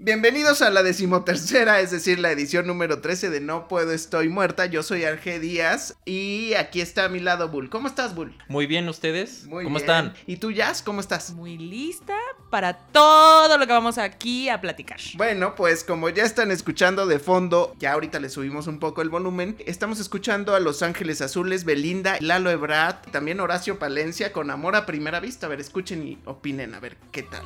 Bienvenidos a la decimotercera, es decir, la edición número 13 de No Puedo Estoy Muerta. Yo soy Arge Díaz y aquí está a mi lado Bull. ¿Cómo estás, Bull? Muy bien, ¿ustedes? Muy ¿Cómo bien. están? ¿Y tú, Jazz? ¿Cómo estás? Muy lista para todo lo que vamos aquí a platicar. Bueno, pues como ya están escuchando de fondo, ya ahorita le subimos un poco el volumen, estamos escuchando a Los Ángeles Azules, Belinda, Lalo Ebrard, también Horacio Palencia con Amor a Primera Vista. A ver, escuchen y opinen, a ver qué tal.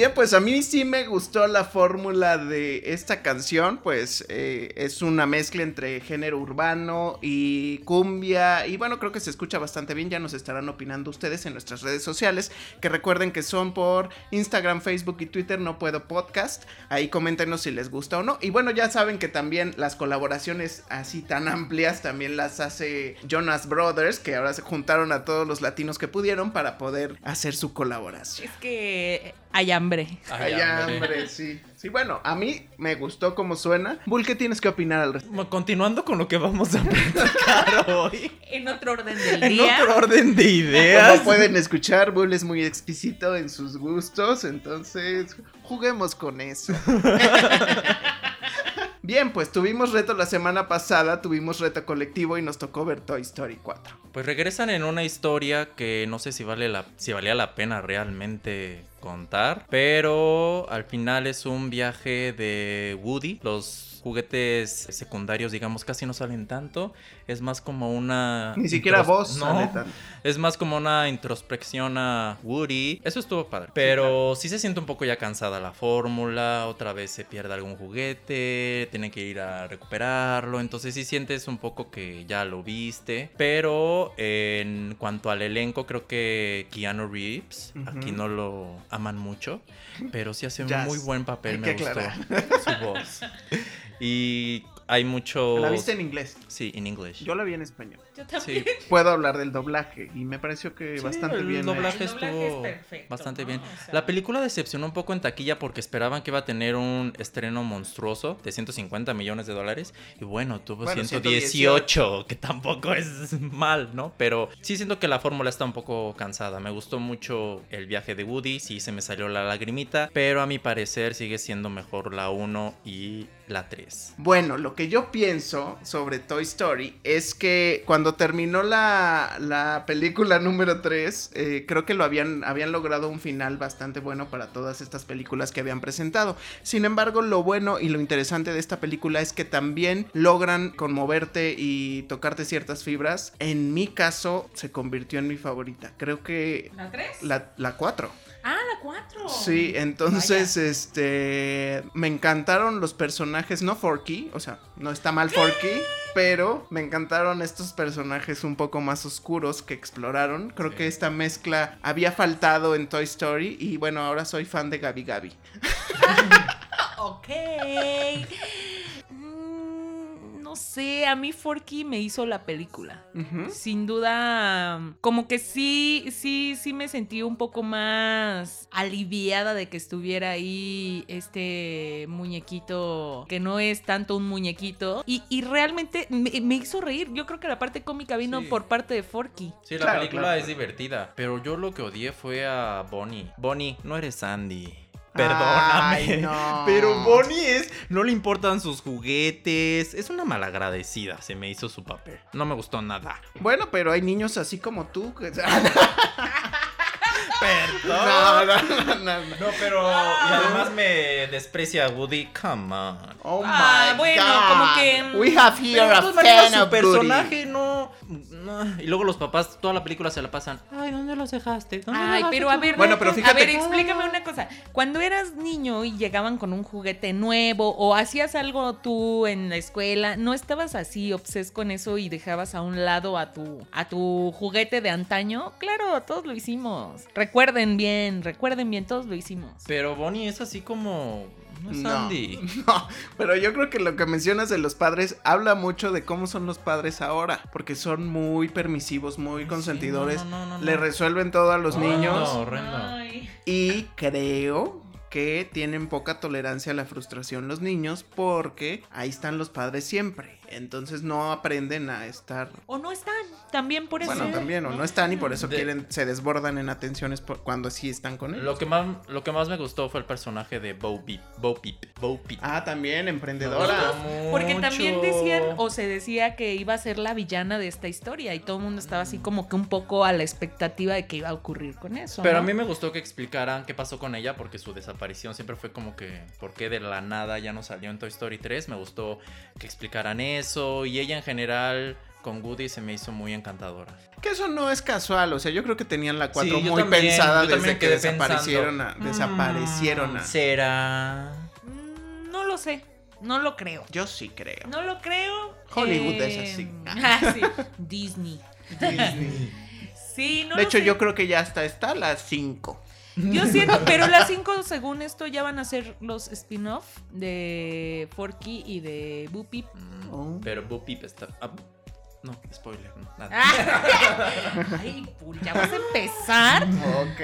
Bien, pues a mí sí me gustó la fórmula de esta canción, pues eh, es una mezcla entre género urbano y cumbia y bueno, creo que se escucha bastante bien, ya nos estarán opinando ustedes en nuestras redes sociales, que recuerden que son por Instagram, Facebook y Twitter, no puedo podcast, ahí coméntenos si les gusta o no, y bueno, ya saben que también las colaboraciones así tan amplias también las hace Jonas Brothers, que ahora se juntaron a todos los latinos que pudieron para poder hacer su colaboración. Es que hay hambre. Hay hambre, sí. Sí, bueno, a mí me gustó cómo suena. Bull, ¿qué tienes que opinar al respecto? Continuando con lo que vamos a platicar hoy. En otro orden del En día. otro orden de ideas. Como pueden escuchar, Bull es muy exquisito en sus gustos, entonces juguemos con eso. Bien, pues tuvimos reto la semana pasada, tuvimos reto colectivo y nos tocó ver Toy Story 4. Pues regresan en una historia que no sé si vale la si valía la pena realmente contar, pero al final es un viaje de Woody. Los juguetes secundarios, digamos, casi no salen tanto. Es más como una Ni siquiera vos, no, sale es más como una introspección a Woody. Eso estuvo padre. Pero sí se siente un poco ya cansada la fórmula. Otra vez se pierde algún juguete. Tienen que ir a recuperarlo. Entonces sí sientes un poco que ya lo viste. Pero en cuanto al elenco, creo que Keanu Reeves. Aquí no lo aman mucho. Pero sí hace un Jazz. muy buen papel. Me gustó aclarar. su voz. Y hay mucho. La viste en inglés. Sí, en inglés. Yo la vi en español. Yo también. Sí, Puedo hablar del doblaje y me pareció que Sí, bastante el bien. doblaje El doblaje estuvo es perfecto, bastante ¿no? bien. O sea- La película decepcionó un poco en taquilla porque esperaban que iba a tener un estreno monstruoso de 150 millones de dólares y bueno, tuvo Bueno, 118, que tampoco es mal, ¿no? Pero sí siento que la fórmula está un poco cansada. Me gustó mucho el viaje de Woody, sí se me salió la lagrimita, pero a mi parecer sigue siendo mejor la 1 y la 3. Bueno, lo que yo pienso sobre Toy Story es que cuando terminó la, la película número 3, eh, creo que lo habían, habían logrado un final bastante bueno para todas estas películas que habían presentado. Sin embargo, lo bueno y lo interesante de esta película es que también logran conmoverte y tocarte ciertas fibras. En mi caso, se convirtió en mi favorita. Creo que ¿La 3? la, la 4. Ah, la 4. Sí, entonces, este, me encantaron los personajes, no Forky, o sea, no está mal Forky, pero me encantaron estos personajes un poco más oscuros que exploraron. Creo Sí. que esta mezcla había faltado en Toy Story y bueno, ahora soy fan de Gabi Gabi. Ok. No sé, a mí Forky me hizo la película. Sin duda, como que sí, sí, sí me sentí un poco más aliviada de que estuviera ahí este muñequito que no es tanto un muñequito. Y, y realmente me, me hizo reír. Yo creo que la parte cómica vino Sí. por parte de Forky. Sí, la Claro, película claro. es divertida, pero yo lo que odié fue a Bonnie. Bonnie, no eres Ay, Perdóname. no. Pero Bonnie es. No le importan sus juguetes. Es una malagradecida. Se me hizo su papel. No me gustó nada. Bueno, pero hay niños así como tú. que- Perdón. No, no, no, no, no. No, pero. Y además me desprecia a Woody. Come on. Oh Ah, my bueno, God. como que- We have here a fan su of Woody. personaje no, no- Y luego los papás, toda la película se la pasan. Ay, ¿dónde los dejaste? ¿Dónde Ay, dejaste pero a ver, Bueno, pero a fíjate- ver, explícame una cosa. Cuando eras niño y llegaban con un juguete nuevo o hacías algo tú en la escuela, ¿no estabas así obses con eso y dejabas a un lado a tu a tu juguete de antaño? Claro, todos lo hicimos. Recuerden bien, recuerden bien, todos lo hicimos. Pero Bonnie es así como. No, No. Sandy. No, pero yo creo que lo que mencionas de los padres habla mucho de cómo son los padres ahora, porque son muy permisivos, muy sí, consentidores, no, no, no, no, le no. resuelven todo a los niños no. horrendo. Ay. y creo que tienen poca tolerancia a la frustración los niños porque ahí están los padres siempre, entonces no aprenden a estar O no están, también por eso. bueno, también, o no están y por eso De- quieren, se desbordan en atenciones por- cuando sí están con él. Lo que, más, lo que más me gustó fue el personaje de Bo Peep. Bo Peep. Bo Peep. Ah, también, emprendedora. Porque mucho. también decían o se decía que iba a ser la villana de esta historia y todo el mundo estaba así como que un poco a la expectativa de que iba a ocurrir con eso. Pero ¿no? a mí me gustó que explicaran qué pasó con ella porque su desaparición siempre fue como que por qué de la nada ya no salió en Toy Story 3. Me gustó que explicaran eso y ella en general con Woody se me hizo muy encantadora. Que eso no es casual, o sea, yo creo que tenían la 4 Sí, yo muy también, pensada desde que desaparecieron a, desaparecieron a. Mm, ¿Será? Mm, No lo sé, no lo creo. Yo sí creo. No lo creo. Hollywood es eh, así. ah, sí, Disney. Disney. Sí, no de lo hecho, sé. yo creo que ya hasta está las 5. Yo siento, pero las cinco, según esto, ya van a ser los spin-off de Forky y de Boopy. Mm, Oh. Pero Bo Peep está... ah, no, spoiler, no, nada. Ay, Puri, ya vas a empezar. Ok.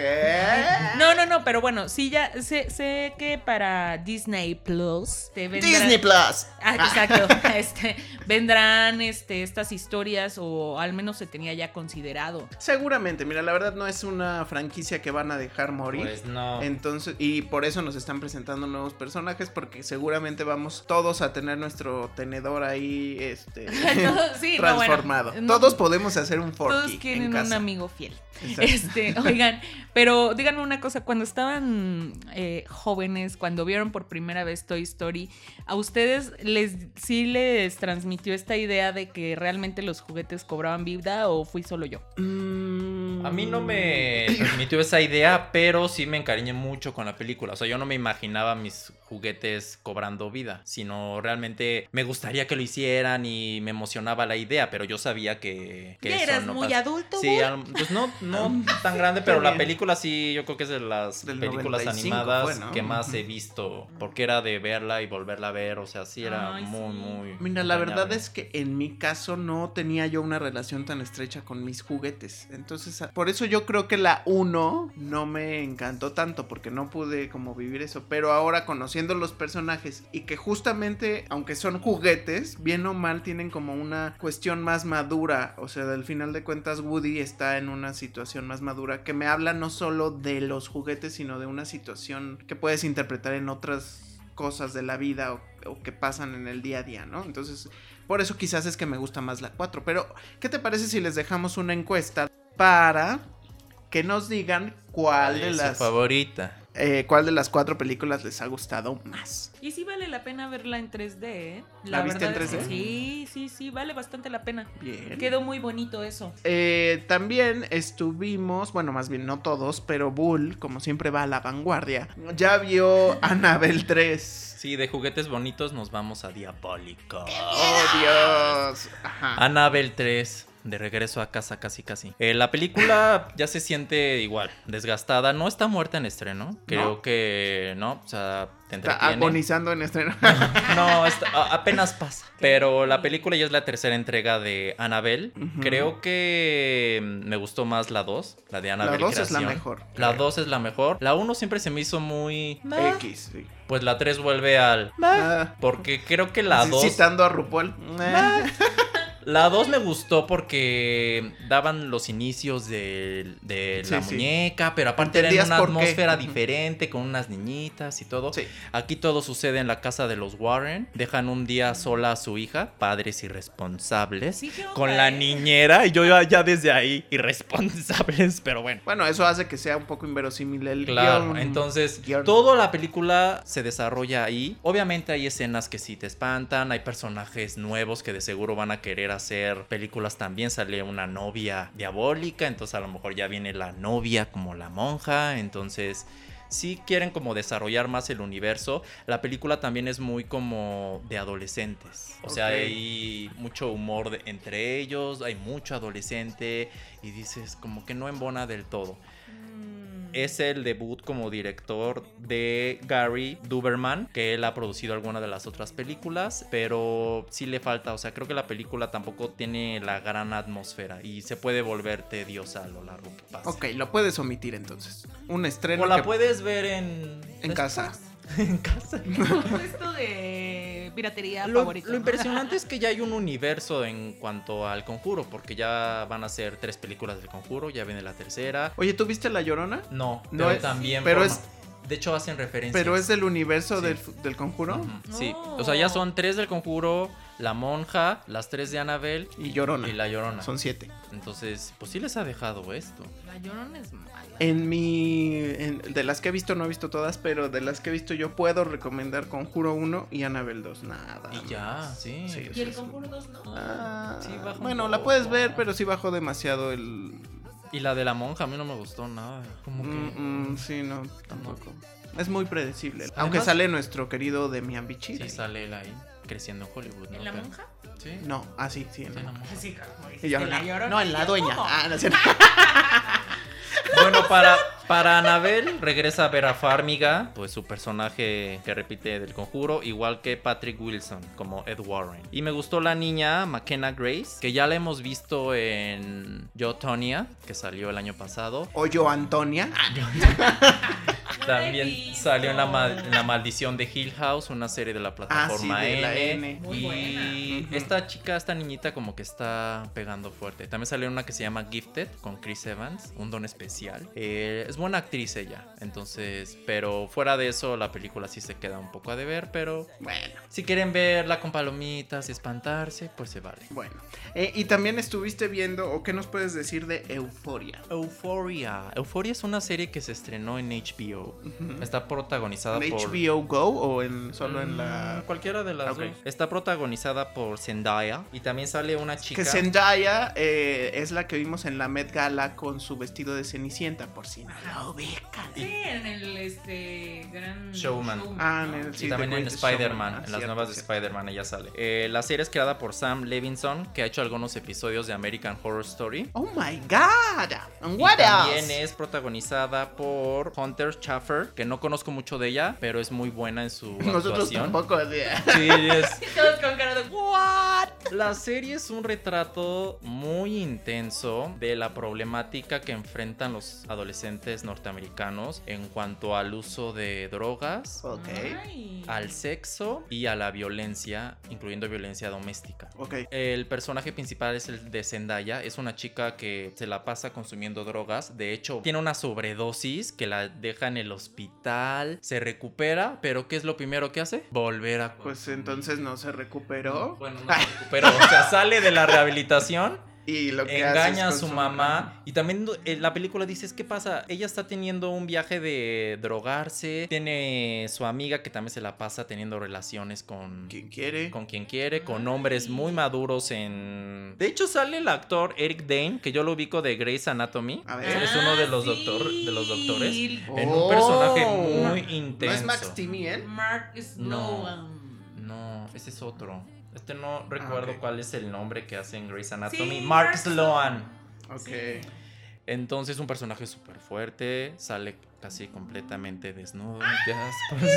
No, no, no, pero bueno, sí, ya sé, sé que para Disney Plus te vendrán. Disney Plus. Ah, exacto. Este, vendrán este, estas historias, o al menos se tenía ya considerado. Seguramente, mira, la verdad no es una franquicia que van a dejar morir. Pues no. Entonces, y por eso nos están presentando nuevos personajes, porque seguramente vamos todos a tener nuestro tenedor ahí, este, sí, no, bueno, transformado. no- todos podemos hacer un forky Todos quieren en un amigo fiel. Exacto. Este, oigan, pero díganme una cosa, cuando estaban eh, jóvenes, cuando vieron por primera vez Toy Story, ¿a ustedes les sí les transmitió esta idea de que realmente los juguetes cobraban vida o fui solo yo? A mí no me transmitió esa idea, pero sí me encariñé mucho con la película. O sea, yo no me imaginaba mis juguetes cobrando vida, sino realmente me gustaría que lo hicieran y me emocionaba la idea, pero yo sabía que, que ¿Ya eso eras no muy pasa. adulto? Sí, pues no, no tan grande, pero la película sí, yo creo que es de las Del películas 95 animadas que más he visto, porque era de verla y volverla a ver, o sea, sí era Ay, muy, sí. muy... Mira, la verdad es que en mi caso no tenía yo una relación tan estrecha con mis juguetes. Entonces, a- por eso yo creo que la 1 no me encantó tanto, porque no pude como vivir eso. Pero ahora conociendo los personajes y que justamente, aunque son juguetes, bien o mal tienen como una cuestión más madura. O sea, al final de cuentas Woody está en una situación más madura que me habla no solo de los juguetes, sino de una situación que puedes interpretar en otras cosas de la vida o, o que pasan en el día a día, ¿no? Entonces, por eso quizás es que me gusta más la 4. Pero, ¿qué te parece si les dejamos una encuesta para que nos digan cuál de su las favorita. Eh, cuál de las cuatro películas les ha gustado más? Y sí vale la pena verla en 3D, ¿eh? ¿La viste en verdad es que 3D? Sí, sí, sí, vale bastante la pena. Bien. Quedó muy bonito eso. Eh, también estuvimos, bueno, más bien no todos, pero Bull, como siempre va a la vanguardia, ya vio Annabelle 3. Sí, de juguetes bonitos nos vamos a Diabólico. Oh, Dios. Ajá. Annabelle 3, de regreso a casa casi casi. Eh, la película ya se siente igual, desgastada. No está muerta en estreno. Creo ¿No? que no, o sea, te Está agonizando en estreno. No, está- a- apenas pasa. Pero la película ya es la tercera entrega de Annabelle. Ujú. Creo que me gustó más la 2, la de La Annabelle 2 es la mejor. La 2 es la mejor. La 1 siempre se me hizo muy... X, sí. Pues la 3 vuelve al... Ah, Porque creo que la sí, 2... Citando a RuPaul. Eh. La 2 me gustó porque daban los inicios de, la sí. muñeca, pero aparte era en una qué. atmósfera diferente, con unas niñitas y todo. Sí. Aquí todo sucede en la casa de los Warren. Dejan un día sola a su hija, padres irresponsables, Sí, ¿qué onda, con la eh? niñera. Y yo ya, ya desde ahí, irresponsables, pero bueno. Bueno, eso hace que sea un poco inverosímil el Claro, guion. entonces guion. toda la película se desarrolla ahí. Obviamente hay escenas que sí te espantan, hay personajes nuevos que de seguro van a querer hacer películas también. Sale una novia diabólica, entonces a lo mejor ya viene la novia como la monja, entonces sí quieren como desarrollar más el universo. La película también es muy como de adolescentes. O sea, hay mucho humor de- entre ellos, hay mucho adolescente y dices como que no embona del todo. Es el debut como director de Gary Duberman, que él ha producido alguna de las otras películas, pero sí le falta, o sea, creo que la película tampoco tiene la gran atmósfera y se puede volver tediosa a lo largo que pasa. Ok, lo puedes omitir entonces. Un estreno O la que- puedes ver en... en casa. en casa. Esto de piratería Lo, favorito. lo impresionante es que ya hay un universo en cuanto al conjuro, porque ya van a ser tres películas del conjuro, ya viene la tercera. Oye, ¿tú viste La Llorona? No, No pero es- también. pero forma- es- De hecho, hacen referencia. Pero es del universo Sí. del, del conjuro Sí, No. o sea, ya son tres del conjuro, la monja, las tres de Annabelle y Llorona. y la llorona. Son siete. Entonces, pues sí les ha dejado esto. La llorona es mala. En mi. en- de las que he visto, no he visto todas, pero de las que he visto, yo puedo recomendar Conjuro 1 y Annabelle 2. Nada. Y ya, sí. Sí, ¿Y el conjuro 2 no? Ah, Sí, bueno, la puedes ver, pero sí bajó demasiado el. Y la de la monja a mí no me gustó nada. Como que. Mm, mm, sí, no, tampoco. Es muy predecible. Aunque sale nuestro querido Demian Bichir. Sí, sale él ahí, creciendo en Hollywood. ¿no? ¿En la monja? Sí. No, ah, sí, sí. en Sí, la- en la monja. Sí, como Y yo, dijiste, la no, llorona. no, en la dueña. ¿Cómo? Ah, no, es cierto. Bueno, para, para Annabelle regresa a Vera Farmiga, pues su personaje que repite del conjuro, igual que Patrick Wilson como Ed Warren. Y me gustó la niña McKenna Grace, que ya la hemos visto en Yo Tonya, que salió el año pasado. O yo, Antonia. También salió en la, mal- en la Maldición de Hill House, una serie de la plataforma Ah, sí, de la N. Muy y buena. Esta chica, esta niñita como que está pegando fuerte. También salió una que se llama Gifted con Chris Evans, un don especial. Eh, es buena actriz ella, entonces, pero fuera de eso la película sí se queda un poco a deber, pero Bueno, si quieren verla con palomitas y espantarse, pues se vale. bueno. Eh, y también estuviste viendo, o qué nos puedes decir de Euforia. Euphoria. Euphoria es una serie que se estrenó en HBO. Está protagonizada ¿En por HBO Go o en, solo en Mm, la...? Cualquiera de las Ok. dos. Está protagonizada por Zendaya y también sale una chica. Que Zendaya eh, es la que vimos en la Met Gala con su vestido de Cenicienta, por si no la ubican. Sí, en el este gran Showman. Ah, en el- y sí, también The en Spider-Man, Showman. Ah, en las cierto, nuevas de. Spider-Man ella sale. Eh, la serie es creada por Sam Levinson, que ha hecho algunos episodios de American Horror Story. Oh my god. And Y what también else? es protagonizada por Hunter Schaffer, que no conozco mucho de ella, pero es muy buena en su Nosotros actuación. tampoco. así. Sí, es, Y todos con cara de ¿What? La serie es un retrato muy intenso de la problemática que enfrentan los adolescentes norteamericanos en cuanto al uso de drogas, Ok. Ay. al sexo y a la violencia, incluyendo violencia doméstica. Ok. El personaje principal es el de Zendaya, es una chica que se la pasa consumiendo drogas, de hecho tiene una sobredosis que la deja en el hospital, se recupera, pero ¿qué es lo primero que hace? Volver a Pues entonces no se recuperó. bueno, no se recuperó. O sea, sale de la rehabilitación, Y lo que hace engaña a su consumir- mamá. Y también en la película dices, ¿qué pasa? Ella está teniendo un viaje de drogarse. Tiene su amiga que también se la pasa teniendo relaciones con. Quien quiere. Con quien quiere, con hombres muy maduros en... De hecho sale el actor Eric Dane, que yo lo ubico de Grey's Anatomy. A ver. Es uno de los, Ah, doctor, de los doctores. sí. En Oh. un personaje muy ¿No intenso. es Max Timien? Mark Sloan. No, ese es otro. Este no recuerdo Ah, cuál es el nombre que hace en Grey's Anatomy. Sí, Mark Sloan. Ok. Sí. Entonces, un personaje súper fuerte. Sale casi completamente desnudo.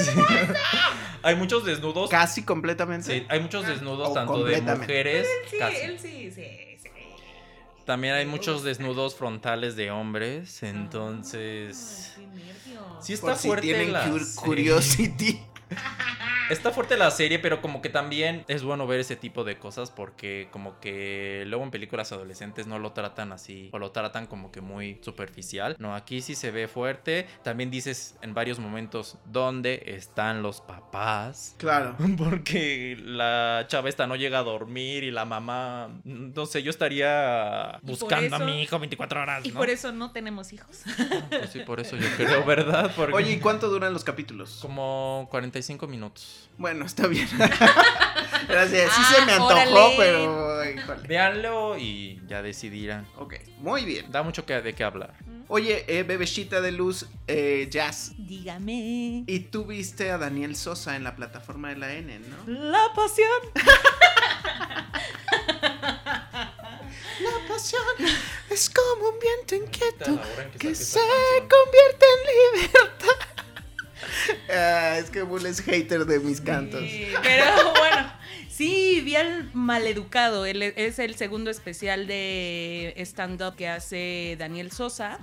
Si- hay muchos desnudos. Casi completamente. Sí, hay muchos desnudos O tanto de mujeres. Sí, casi. él sí, sí, sí. También hay muchos desnudos frontales de hombres. Entonces. Ay, qué nervios. Sí está Por si fuerte tienen la curiosity. Está fuerte la serie, pero como que también es bueno ver ese tipo de cosas porque como que luego en películas adolescentes no lo tratan así o lo tratan como que muy superficial. No, aquí sí se ve fuerte. También dices en varios momentos dónde están los papás. Claro. Porque la chava esta no llega a dormir y la mamá, no sé, yo estaría buscando a mi hijo 24 horas. Y ¿no? por eso no tenemos hijos. Pues sí, por eso yo creo, ¿verdad? Porque Oye, ¿y cuánto duran los capítulos? como 45 minutos. Bueno, está bien. Gracias. Sí se me Ah, antojó, órale. pero. híjole. Véanlo y ya decidirán. Ok, muy bien. Da mucho que, de qué hablar. Oye, eh, bebecita de luz, eh, Jazz. Dígame. Y tú viste a Daniel Sosa en la plataforma de la N, ¿no? La pasión. La pasión. Es como un viento inquieto que se convierte en libertad. Ah, es que Bull es hater de mis cantos. Sí, pero bueno, sí, vi al maleducado. Él es- es el segundo especial de stand-up que hace Daniel Sosa.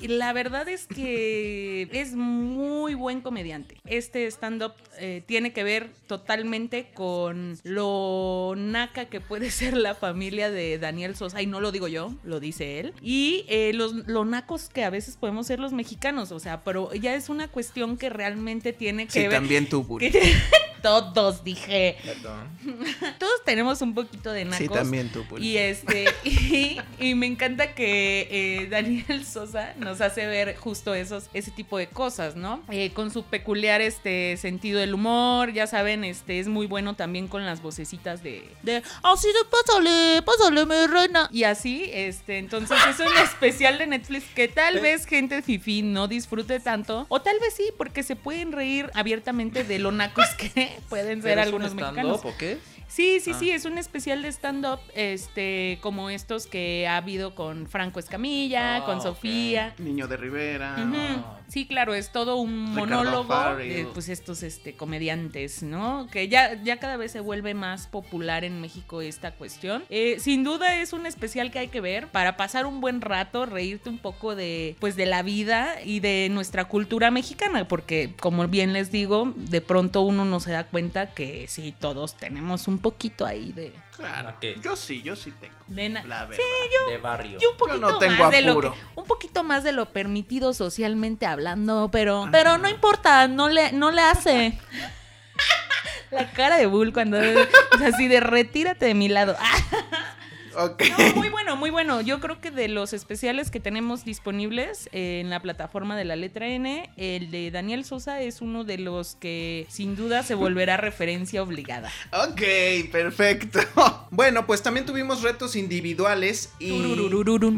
Y la verdad es que es muy buen comediante. Este stand-up eh, tiene que ver totalmente con lo naca que puede ser la familia de Daniel Sosa. Y no lo digo yo, lo dice él. Y eh, los lo nacos que a veces podemos ser los mexicanos. O sea, pero ya es una cuestión que realmente tiene que Sí, ver. también tú, Bull. Todos, dije. Perdón. Todos tenemos un poquito de nacos. Sí, también tú, Bull. Y este, y, y me encanta que eh, Daniel Sosa nos hace ver justo esos, ese tipo de cosas, ¿no? Eh, con su peculiar este sentido del humor, ya saben, este es muy bueno también con las vocecitas de, de así de pásale, pásale, mi reina. Y así, este, entonces es un especial de Netflix que tal vez gente fifi no disfrute tanto, o tal vez sí, porque se pueden reír abiertamente de lo nacos que pueden ser ¿Pero es un algunos mexicanos. o qué? Sí, sí, Ah. sí, es un especial de stand-up, este, como estos que ha habido con Franco Escamilla, Ah, con. Sofía. Niño de Rivera. Ah. Sí, claro, es todo un Ricardo monólogo Farrell. de pues estos este comediantes, ¿no? Que ya, ya cada vez se vuelve más popular en México esta cuestión. Eh, sin duda es un especial que hay que ver para pasar un buen rato, reírte un poco de pues de la vida y de nuestra cultura mexicana, porque como bien les digo, de pronto uno no se da cuenta que sí todos tenemos un poquito ahí de Claro. ¿A qué? Yo sí, yo sí tengo. de na- La verdad. De barrio. y un poquito no tengo más de lo que, apuro. un poquito más de lo permitido socialmente hablando, pero pero no importa, no le no le hace. La cara de Bull cuando es así de retírate de mi lado. No, muy bueno, muy bueno. Yo creo que de los especiales que tenemos disponibles eh, en la plataforma de la letra N, el de Daniel Sosa es uno de los que sin duda se volverá referencia obligada. Ok, perfecto. Bueno, pues también tuvimos retos individuales y...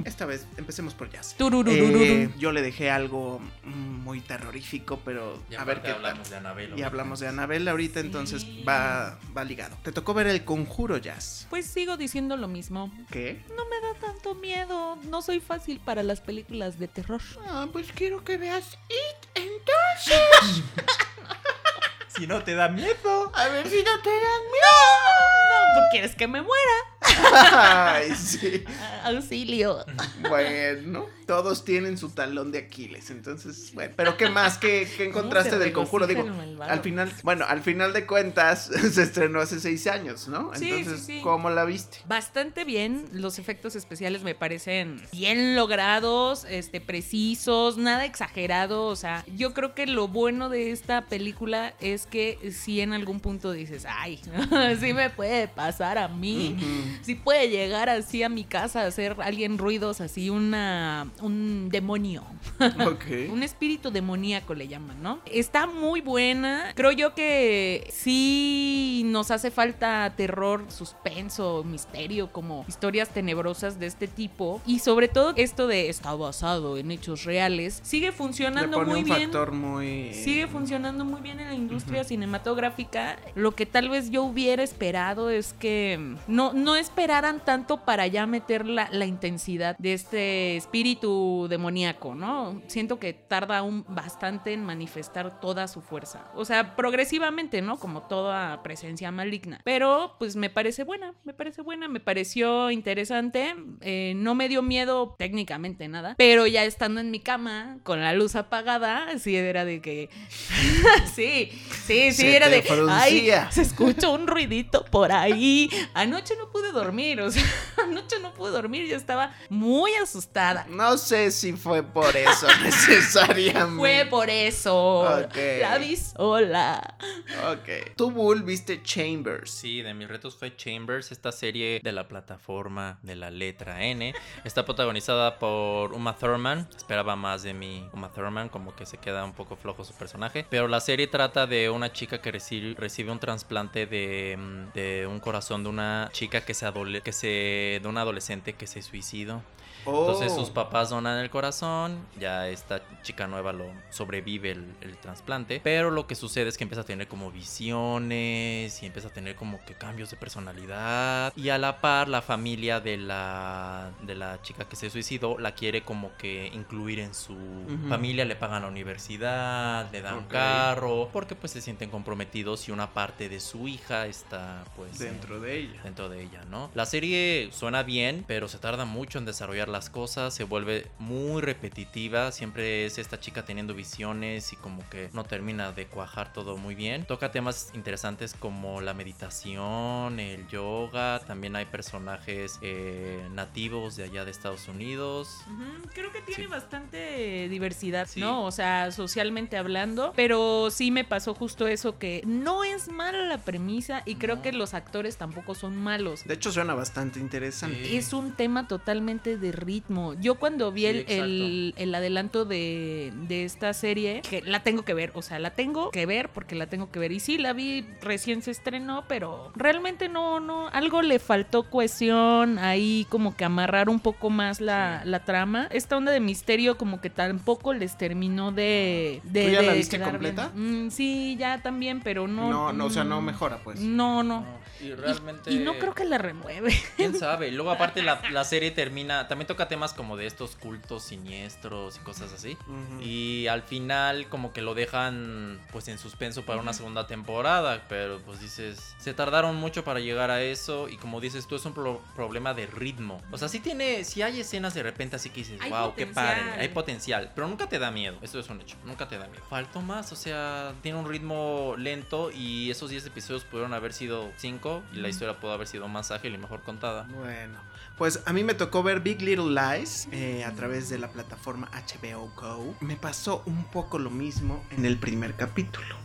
Esta vez empecemos por Jazz. Eh, yo le dejé algo mm, muy terrorífico, pero Y a ver qué tal. hablamos de Anabel. Y hablamos de Anabel ahorita, Sí. entonces va, va ligado. Te tocó ver el conjuro Jazz. Pues sigo diciendo lo mismo. ¿Qué? No me da tanto miedo. No soy fácil para las películas de terror. Ah, pues quiero que veas It entonces. Si no te da miedo. A ver si no te dan No, ¿tú quieres que me muera? Ay, sí. Auxilio. Bueno, todos tienen su talón de Aquiles, entonces, bueno. Pero ¿qué más? ¿Qué, qué encontraste del conjuro? Digo, al final, bueno, al final de cuentas se estrenó hace seis años, ¿no? Sí, Entonces, sí, sí. ¿cómo la viste? Bastante bien. Los efectos especiales me parecen bien logrados, este, precisos, nada exagerado. O sea, yo creo que lo bueno de esta película es que si en algún punto dices, ay, sí me puede pasar a mí. Ujú. Sí puede llegar así a mi casa a hacer alguien ruidos, así una un demonio. Un espíritu demoníaco le llaman, ¿no? Está muy buena. Creo yo que sí nos hace falta terror, suspenso, misterio, como historias tenebrosas de este tipo. Y sobre todo esto de está basado en hechos reales. Sigue Le funcionando pone muy un bien. factor muy... Sigue funcionando muy bien en la industria cinematográfica. Lo que tal vez yo hubiera esperado es que mm, no, no esperaran tanto para ya meter la, la intensidad de este espíritu demoníaco, ¿no? Siento que tarda un bastante en manifestar toda su fuerza. O sea, progresivamente, ¿no? Como toda presencia maligna. Pero pues me parece buena, me parece buena, me pareció interesante. Eh, no me dio miedo técnicamente nada. Pero ya estando en mi cama, con la luz apagada, sí era de que sí, sí, sí, Se era de. Ay, fruncía". se escuchó un ruidito por ahí. Anoche no pude dormir, o sea, anoche no pude dormir, yo estaba muy asustada. No sé si fue por eso necesariamente. Fue por eso. Ok. La vi sola. Ok. Tú, Bull, viste Chambers. Sí, de mis retos fue Chambers, esta serie de la plataforma de la letra N. Está protagonizada por Uma Thurman. Esperaba más de mi Uma Thurman, como que se queda un poco flojo su personaje. Pero la serie trata de una chica que recibe, recibe un trasplante de, mm, de un corazón de una chica que se adole- que se de un adolescente que se suicidó. Oh. Entonces sus papás donan el corazón, ya esta chica nueva lo sobrevive el, el trasplante, pero lo que sucede es que empieza a tener como visiones y empieza a tener como que cambios de personalidad y a la par la familia de la de la chica que se suicidó la quiere como que incluir en su Ujú. familia, le pagan la universidad, le dan Ok. carro, porque pues se sienten comprometidos y una parte de su hija está pues Dentro de ella. dentro de ella, ¿no? La serie suena bien, pero se tarda mucho en desarrollar las cosas, se vuelve muy repetitiva, siempre es esta chica teniendo visiones y como que no termina de cuajar todo muy bien. Toca temas interesantes como la meditación, el yoga, también hay personajes eh, nativos de allá de Estados Unidos. Creo que tiene Sí. bastante diversidad, Sí. ¿no? O sea, socialmente hablando. Pero sí me pasó justo eso que no es mala la premisa y creo No. que los actores tampoco son malos. De hecho, suena bastante interesante. Sí. Es un tema totalmente de ritmo. Yo cuando vi Sí, el, el- el adelanto de, de esta serie, que la tengo que ver, o sea, la tengo que ver porque la tengo que ver. Y sí, la vi recién se estrenó, pero realmente no, no, algo le faltó cohesión ahí, como que amarrar un poco más la, la trama. Esta onda de misterio como que tampoco les terminó de... de ¿Tú ya la de viste quedar bien. completa? Mm, sí, ya también, pero no... No, no, o sea, no mm, mejora, pues. No, no. No, y Y- realmente... y no creo que la ¿Quién sabe? Y luego aparte la, la serie termina, también toca temas como de estos cultos siniestros y cosas así. Y al final como que lo dejan pues en suspenso para una segunda temporada, pero pues dices, se tardaron mucho para llegar a eso y como dices tú es un pro- problema de ritmo. O sea, sí tiene, sí hay escenas de repente así que dices, Hay wow, qué padre, hay potencial, pero nunca te da miedo, eso es un hecho, nunca te da miedo. Faltó más, o sea, tiene un ritmo lento y esos 10 episodios pudieron haber sido 5 y la historia pudo haber sido más ágil mejor contada. Bueno, pues a mí me tocó ver Big Little Lies eh, a través de la plataforma HBO Go. Me pasó un poco lo mismo en el primer capítulo.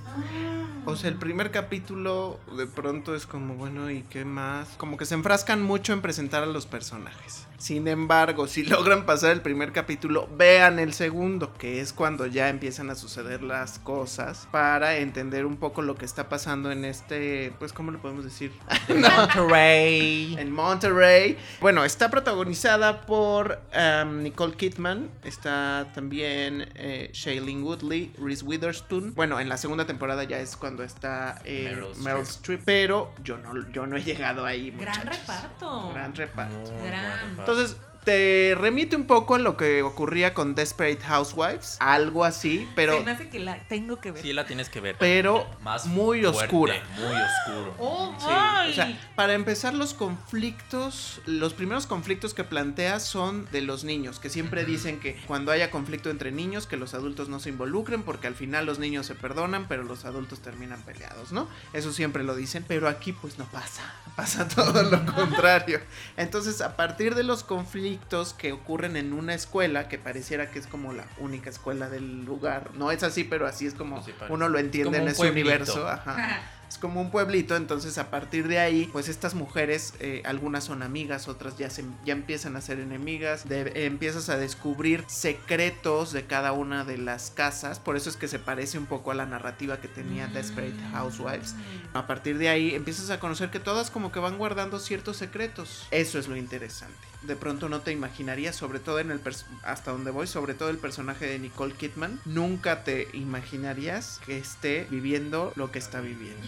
O sea, el primer capítulo de pronto es como, bueno, ¿y qué más? Como que se enfrascan mucho en presentar a los personajes. Sin embargo, si logran pasar el primer capítulo, vean el segundo, que es cuando ya empiezan a suceder las cosas para entender un poco lo que está pasando en este, pues, ¿cómo le podemos decir? Monterrey. en Monterrey. Bueno, está protagonizada por um, Nicole Kidman, está también eh, Shailene Woodley, Reese Witherspoon. Bueno, en la segunda temporada ya es cuando está eh, Meryl Meryl, Streep. Pero yo no, yo no he llegado ahí. Gran reparto. Gran reparto. Gran. reparto. Entonces, te remite un poco a lo que ocurría con Desperate Housewives, algo así, pero, Se me hace que la tengo que ver. Sí, la tienes que ver. pero Más muy fuerte, oscura. Muy oscuro. Oh, Sí, o sea, para empezar los conflictos, los primeros conflictos que plantea son de los niños, que siempre dicen que cuando haya conflicto entre niños, que los adultos no se involucren, porque al final los niños se perdonan, pero los adultos terminan peleados, ¿no? Eso siempre lo dicen, pero aquí pues no pasa, pasa todo lo contrario. Entonces, a partir de los conflictos que ocurren en una escuela, que pareciera que es como la única escuela del lugar, no es así, pero así es como Sí, uno lo entiende Como en un ese pueblito. universo, ajá. Es como un pueblito, entonces a partir de ahí, pues estas mujeres, eh, algunas son amigas, otras ya, se, ya empiezan a ser enemigas, de- eh, empiezas a descubrir secretos de cada una de las casas, por eso es que se parece un poco a la narrativa que tenía Desperate Housewives. A partir de ahí empiezas a conocer que todas como que van guardando ciertos secretos. Eso es lo interesante. De pronto no te imaginarías, sobre todo en el hasta donde voy, sobre todo el personaje de Nicole Kidman, nunca te imaginarías que esté viviendo lo que está viviendo.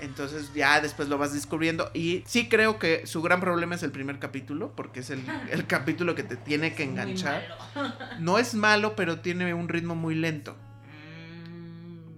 Entonces ya después lo vas descubriendo y sí creo que su gran problema es el primer capítulo porque es el, el capítulo que te tiene que enganchar. No es malo, pero tiene un ritmo muy lento.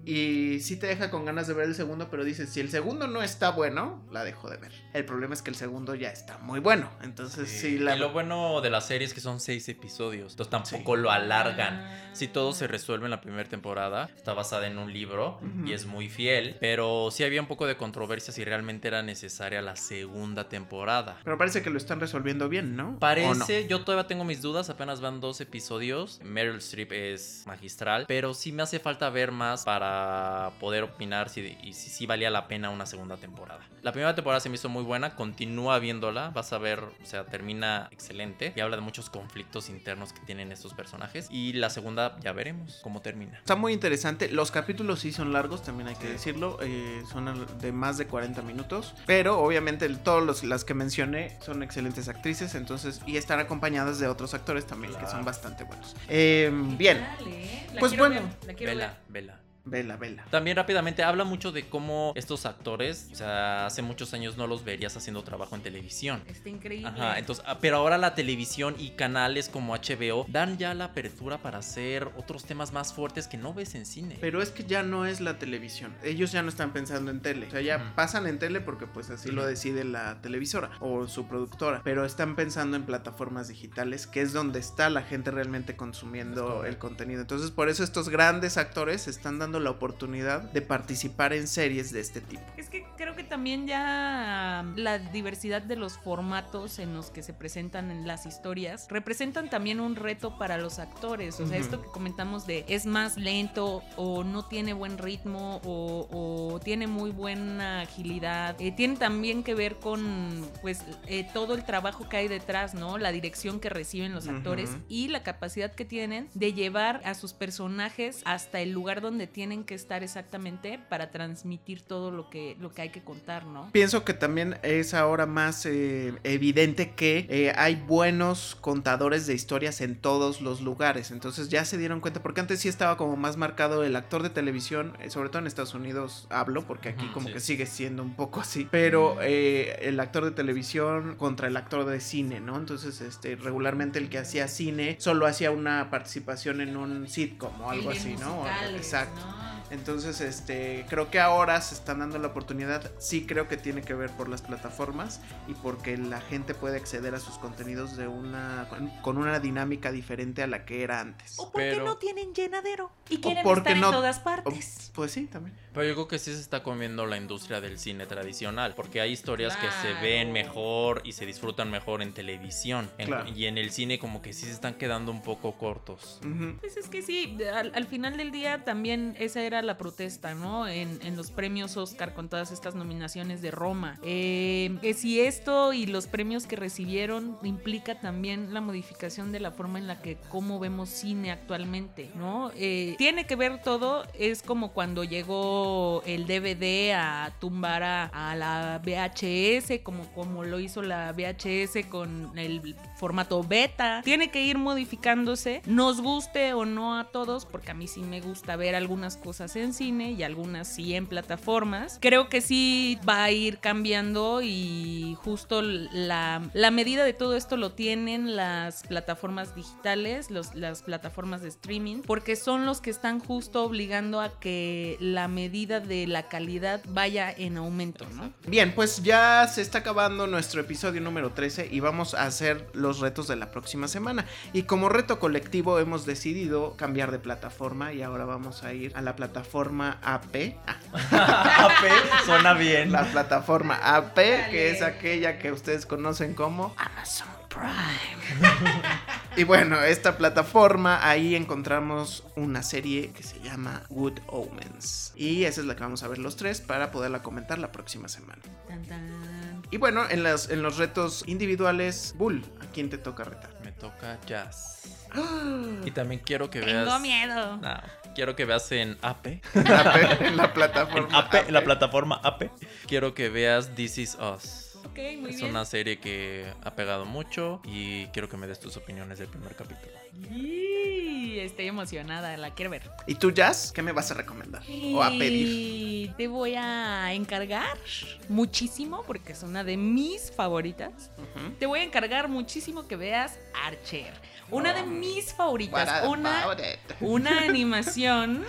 Y sí te deja con ganas de ver el segundo, pero dices, si el segundo no está bueno, la dejo de ver. El problema es que el segundo ya está muy bueno. Entonces sí, la... Y lo bueno de la serie es que son seis episodios, entonces tampoco lo alargan. Si todo se resuelve en la primera temporada, está basada en un libro y es muy fiel, pero sí había un poco de controversia si realmente era necesaria la segunda temporada. Pero parece que lo están resolviendo bien, ¿no? ¿O no? Parece, yo todavía tengo mis dudas, apenas van dos episodios. Meryl Streep es magistral, pero sí me hace falta ver más para para poder opinar si, y si, si valía la pena una segunda temporada. La primera temporada se me hizo muy buena, continúa viéndola, vas a ver, o sea, termina excelente y habla de muchos conflictos internos que tienen estos personajes. Y la segunda ya veremos cómo termina. Está muy interesante. Los capítulos sí son largos, también hay que decirlo. eh, son de más de 40 minutos. Pero obviamente todas los- las que mencioné son excelentes actrices. Entonces, y están acompañadas de otros actores también que son bastante buenos. Eh, bien, Dale, la Pues bueno. ver, la quiero Vela, vela. Vela, vela. También rápidamente habla mucho de cómo estos actores, o sea, hace muchos años no los verías haciendo trabajo en televisión. Está increíble. Ajá, entonces, ah, pero ahora la televisión y canales como HBO dan ya la apertura para hacer otros temas más fuertes que no ves en cine. Pero es que ya no es la televisión. Ellos ya no están pensando en tele. O sea, ya pasan en tele porque pues así lo decide la televisora o su productora. Pero están pensando en plataformas digitales, que es donde está la gente realmente consumiendo el contenido. Entonces, por eso estos grandes actores están dando la oportunidad de participar en series de este tipo. Es que creo que también ya la diversidad de los formatos en los que se presentan en las historias representan también un reto para los actores. O sea, esto que comentamos de es más lento o no tiene buen ritmo o, o tiene muy buena agilidad. eh, tiene también que ver con pues eh, todo el trabajo que hay detrás, ¿no? La dirección que reciben los actores y la capacidad que tienen de llevar a sus personajes hasta el lugar donde tienen que estar exactamente para transmitir todo lo que, lo que hay que contar, ¿no? Pienso que también es ahora más eh, evidente que eh, hay buenos contadores de historias en todos los lugares. Entonces ya se dieron cuenta, porque antes sí estaba como más marcado el actor de televisión, eh, sobre todo en Estados Unidos hablo, porque aquí como sí. que sigue siendo un poco así. Pero eh, el actor de televisión contra el actor de cine, ¿no? Entonces este, regularmente el que hacía cine solo hacía una participación en un sitcom o algo así, ¿no? Exacto. ¿no? Entonces, este, creo que ahora se están dando la oportunidad. Sí creo que tiene que ver por las plataformas y porque la gente puede acceder a sus contenidos de una con, una dinámica diferente a la que era antes. O porque Pero- no tienen llenadero y quieren estar no- en todas O- partes. pues sí, también. Pero yo creo que sí se está comiendo la industria del cine tradicional, porque hay historias que se ven mejor y se disfrutan mejor en televisión. En- Claro. Y en el cine como que sí se están quedando un poco cortos. Pues es que sí, al, al final del día también esa era la protesta, ¿no? En, en los premios Oscar con todas estas nominaciones de Roma. Eh, que si esto y los premios que recibieron implica también la modificación de la forma en la que cómo vemos cine actualmente, ¿no? Eh, tiene que ver todo, es como cuando llegó el DVD a tumbar a, la VHS, como, como lo hizo la VHS con el formato beta. Tiene que ir modificándose, nos guste o no a todos, porque a mí sí me gusta ver algunas cosas en cine y algunas sí en plataformas. Creo que sí va a ir cambiando y justo la, la medida de todo esto lo tienen las plataformas digitales, los, las plataformas de streaming, porque son los que están justo obligando a que la medida de la calidad vaya en aumento, ¿no? Bien, pues ya se está acabando nuestro episodio número 13 y vamos a hacer los retos de la próxima semana. Y como reto colectivo hemos decidido cambiar de plataforma y ahora vamos a ir a la plataforma AP. AP suena bien. la plataforma AP, que es aquella que ustedes conocen como Amazon Prime. y bueno, esta plataforma, ahí encontramos una serie que se llama Good Omens. Y esa es la que vamos a ver los tres para poderla comentar la próxima semana. Tan, tan. Y bueno, en, las, en los retos individuales, Bull, ¿a quién te toca retar? Me toca jazz. Y también quiero que veas... Tengo miedo. No, quiero que veas en AP. en la En plataforma. AP, en la plataforma AP. Quiero que veas This Is Us. Ok, muy es bien. una serie que ha pegado mucho y quiero que me des tus opiniones del primer capítulo. Y estoy emocionada, la quiero ver. ¿Y tú, Jazz? ¿Qué me vas a recomendar? ¿O a pedir? Y te voy a encargar muchísimo, porque es una de mis favoritas. Te voy a encargar muchísimo que veas Archer. Una de mis favoritas. Una, una animación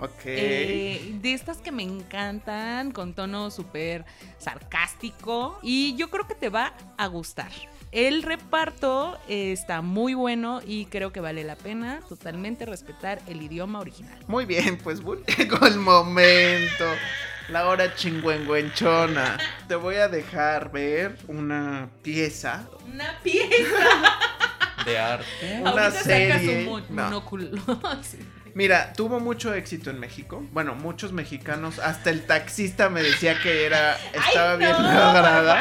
Ok. eh, de estas que me encantan, con tono súper sarcástico. Y yo creo que te va a gustar. El reparto eh, está muy bueno y creo que vale la pena totalmente respetar el idioma original. Muy bien, pues Bull, llegó el momento. La hora chingüengüenchona. Te voy a dejar ver una pieza. Una pieza. De arte. Una Ahorita sacas serie, un mo- no. monóculo. Mira, tuvo mucho éxito en México. Bueno, muchos mexicanos, hasta el taxista me decía que era estaba bien lograda.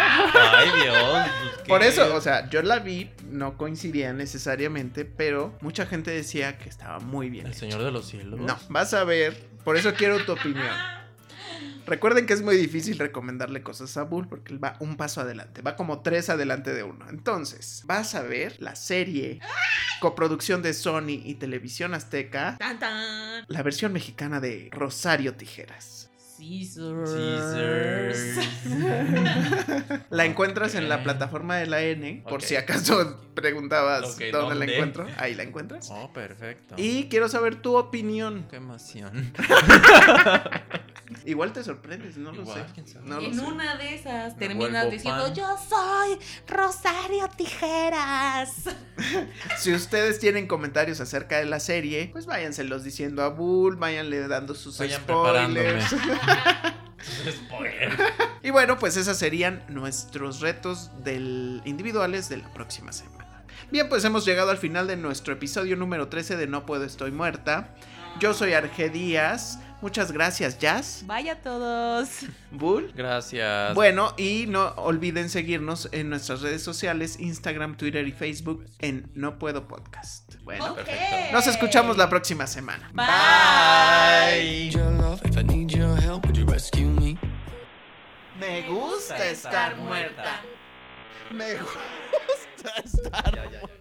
Ay, Dios. pues, Por eso, o sea, yo la vi, no coincidía necesariamente, pero mucha gente decía que estaba muy bien. El. Señor de los Cielos. No, vas a ver, por eso quiero tu opinión. Recuerden que es muy difícil recomendarle cosas a Bull porque él va un paso adelante, va como tres adelante de uno. Entonces, vas a ver la serie coproducción de Sony y Televisión Azteca, Tan, tan. la versión mexicana de Rosario Tijeras. Caesars. Caesars. La encuentras en la plataforma de la N, por si acaso preguntabas Ok, dónde, la ¿dónde? encuentro. Ahí la encuentras. Oh, perfecto. Y quiero saber tu opinión. Qué emoción. Igual te sorprendes, no lo Igual, sé. lo En sé. una de esas Me terminas diciendo fan. yo soy Rosario Tijeras. Si ustedes tienen comentarios acerca de la serie, pues váyanselos diciendo a Bull, váyanle dando sus Vayan spoilers. Spoiler. y bueno, pues esas serían nuestros retos del individuales de la próxima semana. Bien, pues hemos llegado al final de nuestro episodio número 13 de No Puedo Estoy Muerta. Yo soy Arge Díaz. Muchas gracias, Jazz, Vaya todos. Bull. Gracias. Bueno, y no olviden seguirnos en nuestras redes sociales, Instagram, Twitter y Facebook en No Puedo Podcast. Bueno, perfecto. nos escuchamos la próxima semana. Bye. Bye. me? Me gusta estar muerta. Me gusta estar Ya, ya, ya.